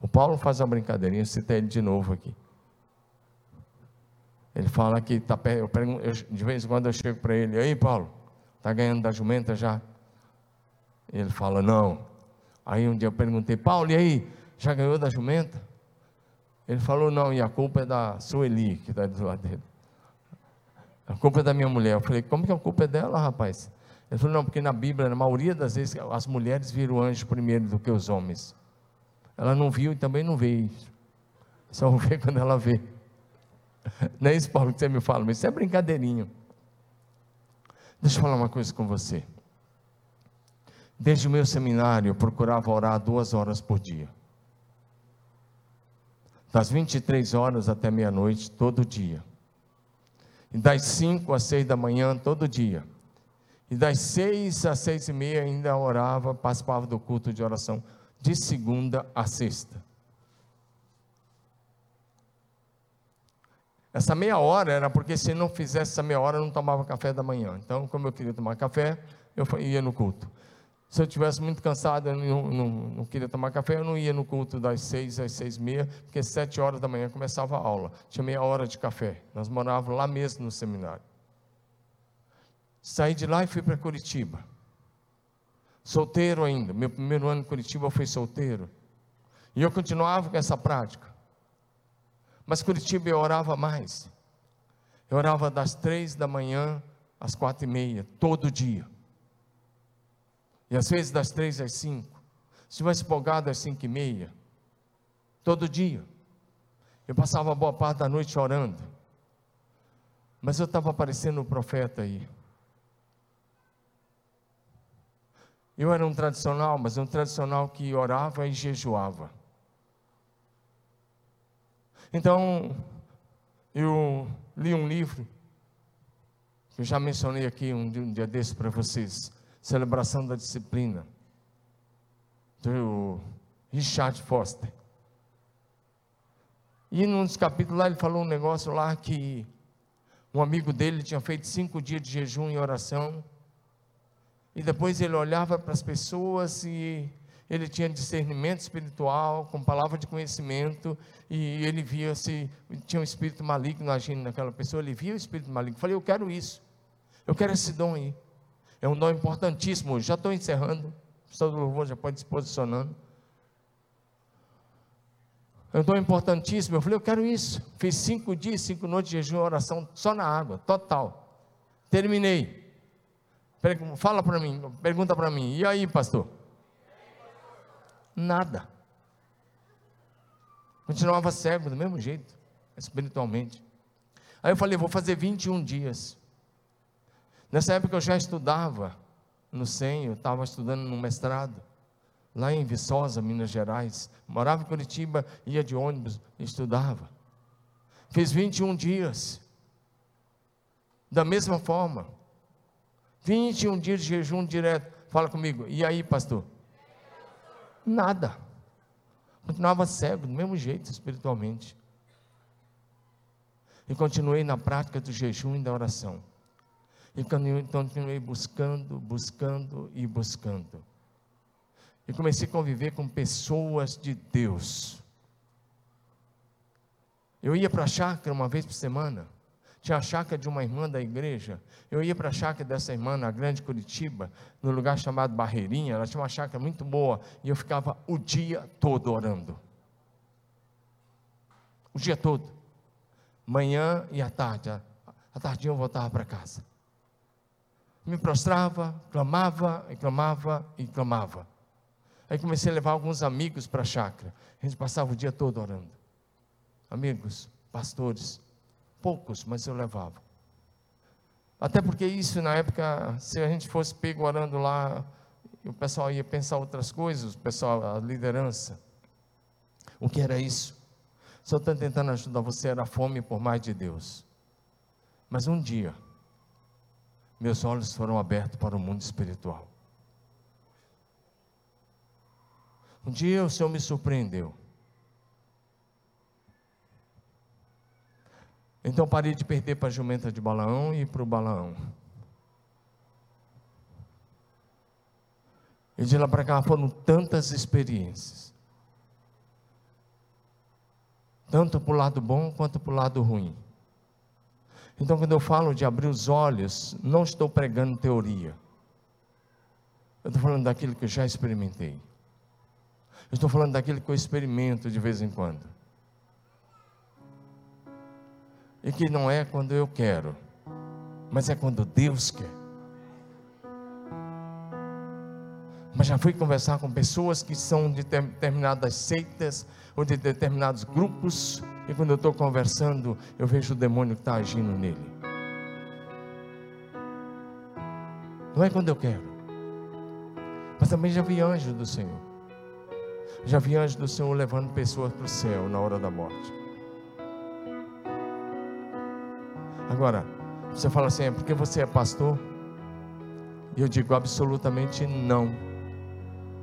O Paulo faz uma brincadeirinha, cita ele de novo aqui. Ele fala que está eu pergunto, eu, de vez em quando eu chego para ele, aí Paulo, está ganhando da jumenta já? Ele fala, não. Aí um dia eu perguntei, Paulo, e aí, já ganhou da jumenta? Ele falou, não, e a culpa é da Sueli, que está do lado dele. A culpa é da minha mulher. Eu falei, como que a culpa é dela, rapaz? Ele falou, não, porque na Bíblia, na maioria das vezes, as mulheres viram anjo primeiro do que os homens. Ela não viu e também não vê. Só vê quando ela vê. Não é isso, Paulo, que você me fala, mas isso é brincadeirinho. Deixa eu falar uma coisa com você. Desde o meu seminário, eu procurava orar duas horas por dia das 23 horas até meia-noite, todo dia. E das 5 às 6 da manhã, todo dia. E das 6 às 6 e meia ainda orava, participava do culto de oração, de segunda a sexta. Essa meia hora era porque se não fizesse essa meia hora, eu não tomava café da manhã. Então, como eu queria tomar café, eu ia no culto. Se eu tivesse muito cansado, eu não, não, não, queria tomar café, eu não ia no culto das seis às seis e meia, porque sete horas da manhã começava a aula. Tinha meia hora de café. Nós morávamos lá mesmo no seminário. Saí de lá e fui para Curitiba. Solteiro ainda. Meu primeiro ano em Curitiba eu fui solteiro. E eu continuava com essa prática. Mas Curitiba eu orava mais. Eu orava das três da manhã às quatro e meia, todo dia. E às vezes das três às cinco. Se tivesse folgado às cinco e meia. Todo dia. Eu passava boa parte da noite orando. Mas eu estava parecendo um profeta aí. Eu era um tradicional, mas um tradicional que orava e jejuava. Então, eu li um livro, que eu já mencionei aqui um, dia desses para vocês celebração da disciplina, do Richard Foster. E num dos capítulos lá ele falou um negócio lá que um amigo dele tinha feito cinco dias de jejum e oração, e depois ele olhava para as pessoas e ele tinha discernimento espiritual, com palavra de conhecimento, e ele via se tinha um espírito maligno agindo naquela pessoa, ele via o espírito maligno. Falei, eu quero isso, eu quero esse dom aí. É um dom importantíssimo. Já estou encerrando. O pessoal do louvor já pode se posicionando. É um dom importantíssimo. Eu falei, eu quero isso. Fiz cinco dias, cinco noites de jejum e oração só na água, total. Terminei. Fala para mim, pergunta para mim. E aí, pastor? Nada. Continuava cego do mesmo jeito, espiritualmente. Aí eu falei, vou fazer 21 dias. Nessa época eu já estudava no eu estava estudando no mestrado, lá em Viçosa, Minas Gerais. Morava em Curitiba, ia de ônibus, estudava. Fiz 21 dias. Da mesma forma. 21 dias de jejum direto. Fala comigo. E aí, pastor? Nada. Continuava cego, do mesmo jeito, espiritualmente. E continuei na prática do jejum e da oração. E continuei buscando, buscando e buscando. E comecei a conviver com pessoas de Deus. Eu ia para a chácara uma vez por semana. Tinha a chácara de uma irmã da igreja. Eu ia para a chácara dessa irmã na Grande Curitiba, no lugar chamado Barreirinha. Ela tinha uma chácara muito boa. E eu ficava o dia todo orando. O dia todo. Manhã e à tarde. À tardinha eu voltava para casa. Me prostrava, clamava e clamava e clamava. Aí comecei a levar alguns amigos para a chácara. A gente passava o dia todo orando. Amigos, pastores, poucos, mas eu levava. Até porque isso na época, se a gente fosse pego orando lá, o pessoal ia pensar outras coisas, o pessoal, a liderança. O que era isso? Só estou tentando ajudar você, era fome por mais de Deus. Mas um dia, meus olhos foram abertos para o mundo espiritual. Um dia o Senhor me surpreendeu. Então parei de perder para a jumenta de Balaão e para o Balaão. E de lá para cá foram tantas experiências. Tanto para o lado bom quanto para o lado ruim. Então, quando eu falo de abrir os olhos, não estou pregando teoria. Eu estou falando daquilo que eu já experimentei. Eu estou falando daquilo que eu experimento de vez em quando e que não é quando eu quero, mas é quando Deus quer. Mas já fui conversar com pessoas que são de determinadas seitas ou de determinados grupos, e quando eu estou conversando, eu vejo o demônio que está agindo nele. Não é quando eu quero, mas também já vi anjo do Senhor. Já vi anjo do Senhor levando pessoas para o céu na hora da morte. Agora, você fala assim, é porque você é pastor? E eu digo absolutamente não.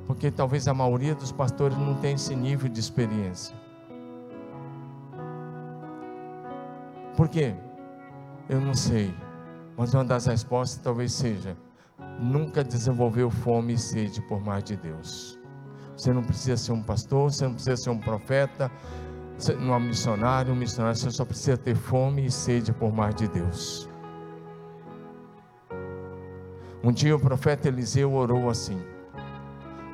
Porque talvez a maioria dos pastores não tenha esse nível de experiência. Por quê? Eu não sei. Mas uma das respostas talvez seja: nunca desenvolveu fome e sede por mais de Deus. Você não precisa ser um pastor, você não precisa ser um profeta, é um missionário, um missionário, você só precisa ter fome e sede por mais de Deus. Um dia o profeta Eliseu orou assim.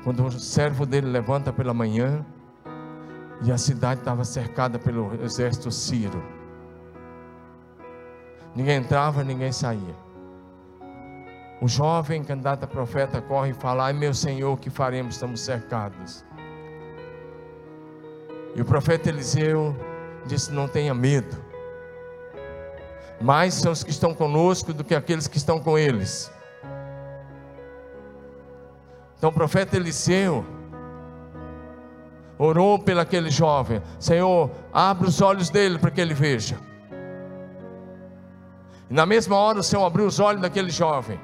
Quando o servo dele levanta pela manhã e a cidade estava cercada pelo exército sírio. Ninguém entrava, ninguém saía. O jovem candidato a profeta corre e fala: Ai meu Senhor, que faremos? Estamos cercados. E o profeta Eliseu disse: Não tenha medo. Mais são os que estão conosco do que aqueles que estão com eles. Então o profeta Eliseu orou pelo aquele jovem: Senhor, abre os olhos dele para que ele veja. E na mesma hora o Senhor abriu os olhos daquele jovem.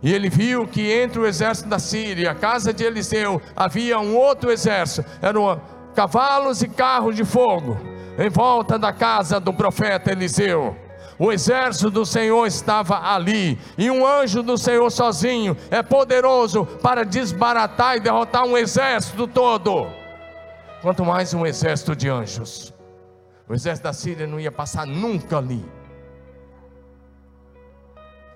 E ele viu que entre o exército da Síria a casa de Eliseu havia um outro exército, eram cavalos e carros de fogo em volta da casa do profeta Eliseu. O exército do Senhor estava ali, e um anjo do Senhor sozinho é poderoso para desbaratar e derrotar um exército todo. Quanto mais um exército de anjos. O exército da Síria não ia passar nunca ali.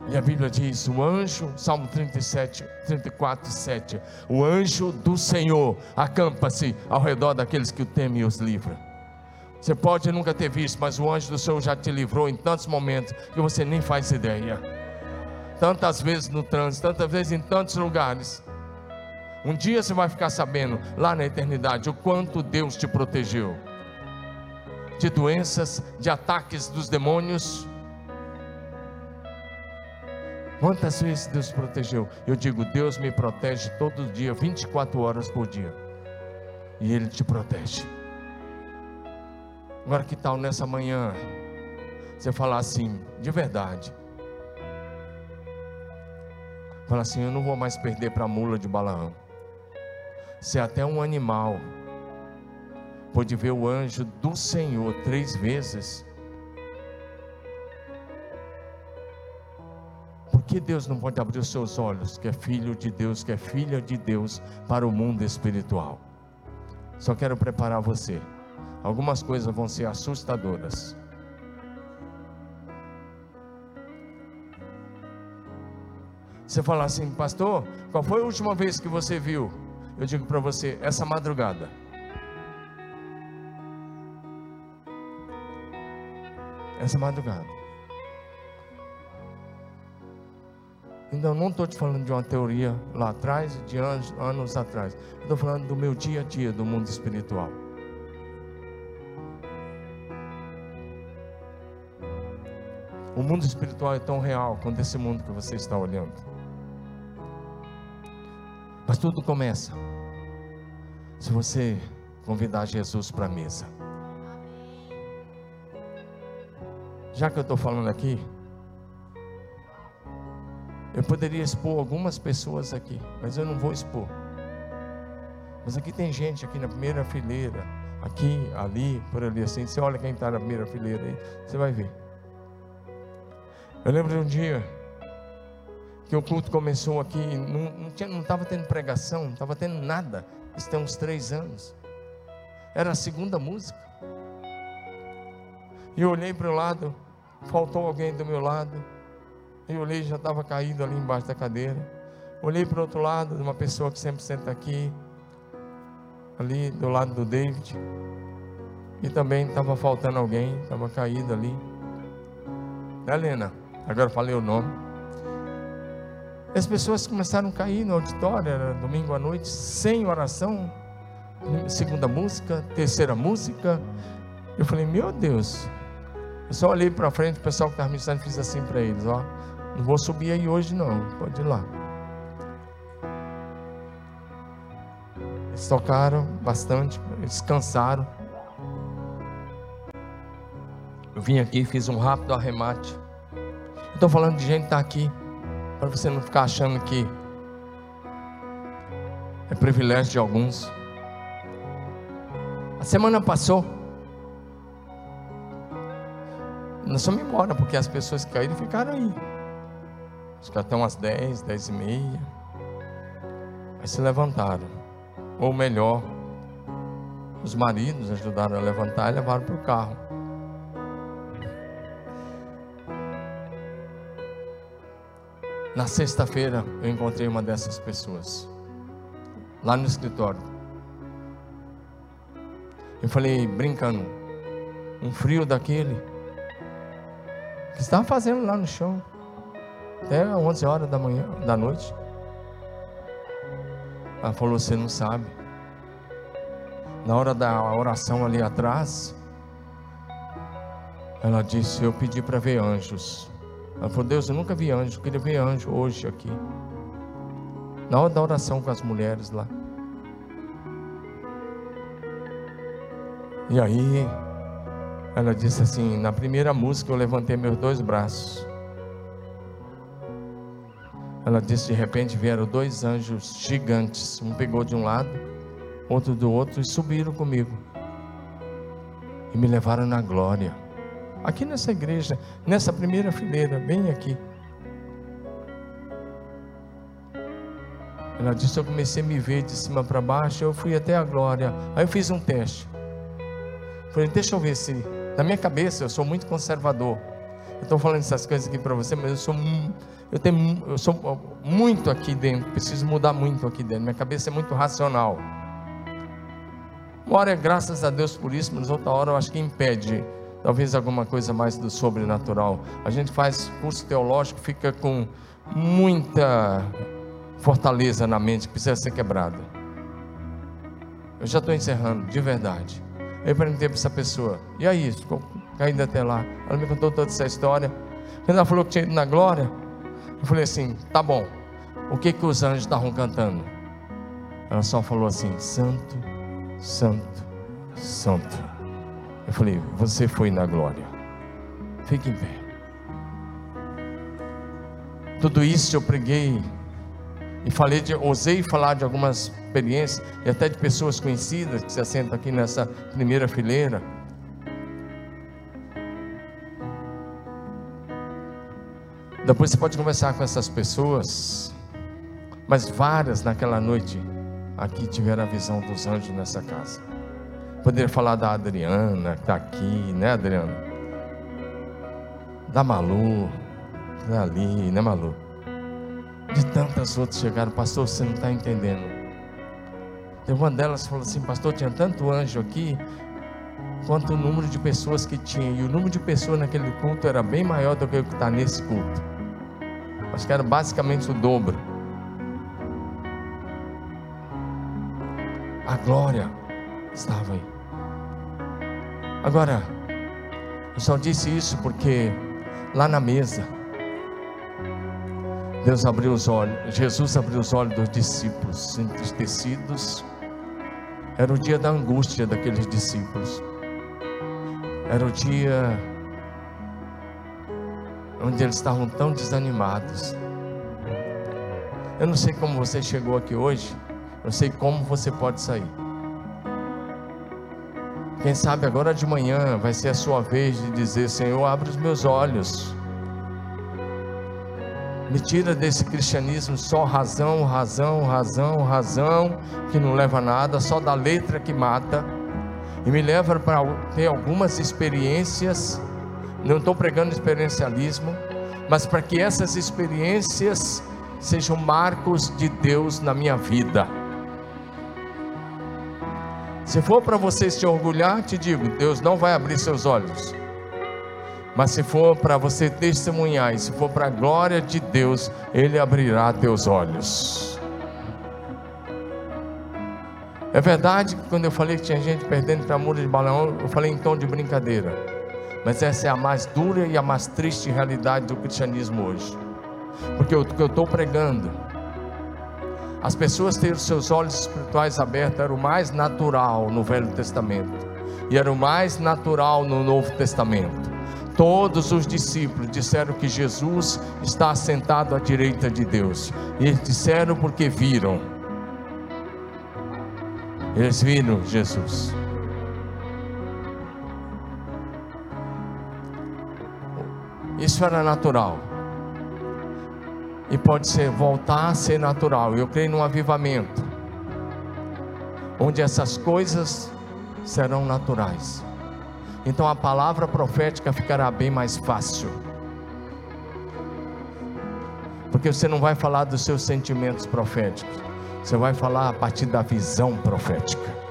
E a Bíblia diz: o anjo, Salmo 37, 34, 7. O anjo do Senhor acampa-se ao redor daqueles que o temem e os livra. Você pode nunca ter visto, mas o anjo do Senhor já te livrou em tantos momentos que você nem faz ideia. Tantas vezes no trânsito, tantas vezes em tantos lugares. Um dia você vai ficar sabendo, lá na eternidade, o quanto Deus te protegeu de doenças, de ataques dos demônios Quantas vezes Deus protegeu? Eu digo, Deus me protege todo dia, 24 horas por dia. E Ele te protege. Agora que tal nessa manhã? Você falar assim, de verdade. Fala assim, eu não vou mais perder para a mula de Balaão. Se até um animal pôde ver o anjo do Senhor três vezes, que Deus não pode abrir os seus olhos, que é filho de Deus, que é filha de Deus, para o mundo espiritual? Só quero preparar você. Algumas coisas vão ser assustadoras. Você fala assim, pastor, qual foi a última vez que você viu? Eu digo para você, essa madrugada. Essa madrugada. Então, não estou te falando de uma teoria lá atrás, de anos, anos atrás. Estou falando do meu dia a dia, do mundo espiritual. O mundo espiritual é tão real quanto esse mundo que você está olhando. Mas tudo começa se você convidar Jesus para a mesa. Já que eu estou falando aqui, eu poderia expor algumas pessoas aqui, mas eu não vou expor. Mas aqui tem gente aqui na primeira fileira, aqui, ali, por ali assim. Você olha quem está na primeira fileira aí, você vai ver. Eu lembro de um dia que o culto começou aqui, não estava tendo pregação, não estava tendo nada. Isso tem uns três anos. Era a segunda música. E eu olhei para o lado, faltou alguém do meu lado. Eu olhei, já estava caído ali embaixo da cadeira. Olhei para o outro lado, de uma pessoa que sempre senta aqui, ali do lado do David. E também estava faltando alguém, estava caído ali. Helena, agora falei o nome. As pessoas começaram a cair no auditório, era domingo à noite, sem oração. Segunda música, terceira música. Eu falei, meu Deus. Eu só olhei para frente, o pessoal que estava ministrando fiz assim para eles, ó. Não vou subir aí hoje não, pode ir lá. Eles tocaram bastante, eles cansaram. Eu vim aqui fiz um rápido arremate. Estou falando de gente que está aqui para você não ficar achando que é privilégio de alguns. A semana passou. Nós fomos embora, porque as pessoas que caíram ficaram aí. Acho que até umas 10, 10 e meia. Aí se levantaram. Ou melhor, os maridos ajudaram a levantar e levaram para o carro. Na sexta-feira eu encontrei uma dessas pessoas, lá no escritório. Eu falei, brincando, um frio daquele, que estava fazendo lá no chão, até 11 horas da manhã, da noite. Ela falou, você não sabe. Na hora da oração ali atrás, ela disse, eu pedi para ver anjos. Ela falou: Deus, eu nunca vi anjo, eu queria ver anjo hoje aqui. Na hora da oração com as mulheres lá. E aí, ela disse assim: na primeira música eu levantei meus dois braços. Ela disse: de repente vieram dois anjos gigantes. Um pegou de um lado, outro do outro, e subiram comigo. E me levaram na glória aqui nessa igreja, nessa primeira fileira, bem aqui. Ela disse: Eu comecei a me ver de cima para baixo, eu fui até a glória. Aí eu fiz um teste. Falei: Deixa eu ver se. Na minha cabeça, eu sou muito conservador. Eu estou falando essas coisas aqui para você, mas eu sou, eu, tenho, eu sou muito aqui dentro. Preciso mudar muito aqui dentro. Minha cabeça é muito racional. Uma hora é graças a Deus por isso, mas outra hora eu acho que impede talvez alguma coisa mais do sobrenatural. A gente faz curso teológico, fica com muita fortaleza na mente que precisa ser quebrada. Eu já estou encerrando, de verdade. Eu perguntei para essa pessoa, e aí, ficou caindo até lá. Ela me contou toda essa história. Quando ela falou que tinha ido na glória, eu falei assim: tá bom, o que, que os anjos estavam cantando? Ela só falou assim: Santo, Santo, Santo. Eu falei: Você foi na glória. Fique em pé. Tudo isso eu preguei e falei de, ousei falar de algumas experiências e até de pessoas conhecidas que se assentam aqui nessa primeira fileira. Depois você pode conversar com essas pessoas, mas várias naquela noite aqui tiveram a visão dos anjos nessa casa. Poderia falar da Adriana, que está aqui, né, Adriana? Da Malu, dali, né, Malu? De tantas outras chegaram, pastor, você não está entendendo. Tem uma delas falou assim, pastor, tinha tanto anjo aqui, quanto o número de pessoas que tinha. E o número de pessoas naquele culto era bem maior do que o que está nesse culto. Acho que era basicamente o dobro. A glória estava aí. Agora, eu só disse isso porque lá na mesa, Deus abriu os olhos, Jesus abriu os olhos dos discípulos entristecidos. Era o dia da angústia daqueles discípulos. Era o dia onde eles estavam tão desanimados. Eu não sei como você chegou aqui hoje, eu sei como você pode sair. Quem sabe agora de manhã vai ser a sua vez de dizer: Senhor, abre os meus olhos. Me tira desse cristianismo só razão, razão, razão, razão, que não leva a nada, só da letra que mata e me leva para ter algumas experiências. Não estou pregando experiencialismo, mas para que essas experiências sejam marcos de Deus na minha vida. Se for para você se orgulhar, te digo, Deus não vai abrir seus olhos. Mas se for para você testemunhar, e se for para a glória de Deus, Ele abrirá teus olhos. É verdade que quando eu falei que tinha gente perdendo para muro de balão, eu falei em tom de brincadeira. Mas essa é a mais dura e a mais triste realidade do cristianismo hoje. Porque o que eu estou pregando, as pessoas terem seus olhos espirituais abertos era o mais natural no Velho Testamento. E era o mais natural no Novo Testamento. Todos os discípulos disseram que Jesus está sentado à direita de Deus. E eles disseram porque viram. Eles viram Jesus. Isso era natural. E pode ser voltar a ser natural. Eu creio num avivamento. Onde essas coisas serão naturais. Então a palavra profética ficará bem mais fácil. Porque você não vai falar dos seus sentimentos proféticos você vai falar a partir da visão profética.